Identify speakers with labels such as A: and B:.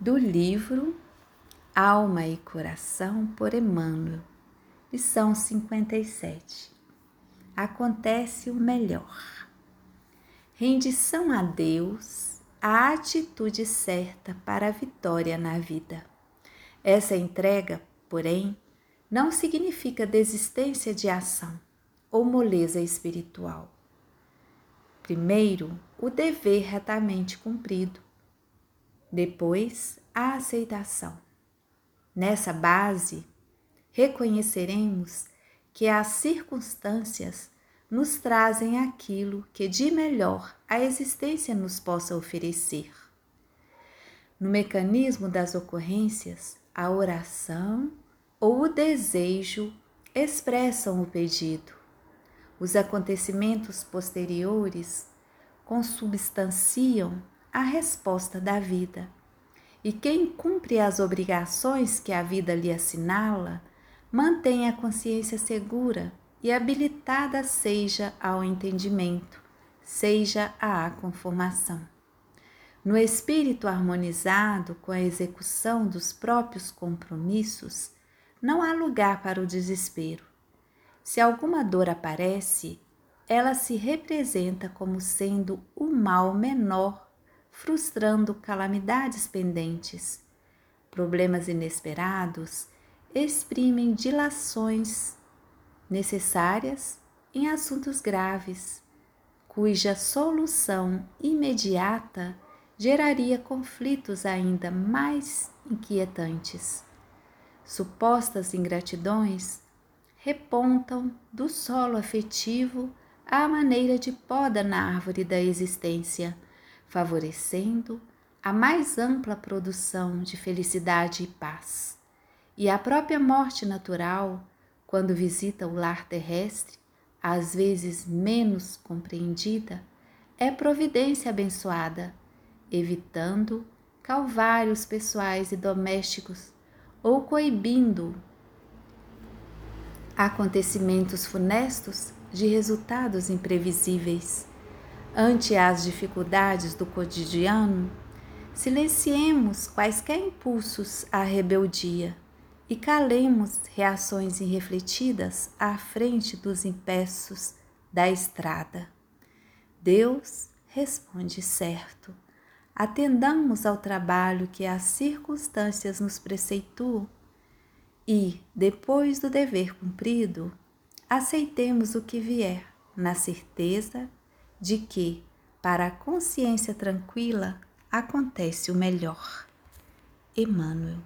A: do livro Alma e Coração por Emmanuel, lição 57. Acontece o melhor. Rendição a Deus, a atitude certa para a vitória na vida. Essa entrega, porém, não significa desistência de ação ou moleza espiritual. Primeiro, o dever retamente cumprido depois, a aceitação. Nessa base, reconheceremos que as circunstâncias nos trazem aquilo que de melhor a existência nos possa oferecer. No mecanismo das ocorrências, a oração ou o desejo expressam o pedido. Os acontecimentos posteriores consubstanciam a resposta da vida. E quem cumpre as obrigações que a vida lhe assinala, mantém a consciência segura e habilitada seja ao entendimento, seja à conformação. No espírito harmonizado com a execução dos próprios compromissos, não há lugar para o desespero. Se alguma dor aparece, ela se representa como sendo o mal menor frustrando calamidades pendentes. Problemas inesperados exprimem dilações necessárias em assuntos graves, cuja solução imediata geraria conflitos ainda mais inquietantes. Supostas ingratidões repontam do solo afetivo à maneira de poda na árvore da existência favorecendo a mais ampla produção de felicidade e paz. E a própria morte natural, quando visita o lar terrestre, às vezes menos compreendida, é providência abençoada, evitando calvários pessoais e domésticos ou coibindo acontecimentos funestos de resultados imprevisíveis. Ante as dificuldades do cotidiano, silenciemos quaisquer impulsos à rebeldia e calemos reações irrefletidas à frente dos impeços da estrada. Deus responde certo. Atendamos ao trabalho que as circunstâncias nos preceituam e, depois do dever cumprido, aceitemos o que vier, na certeza de que, para a consciência tranquila, acontece o melhor. Emmanuel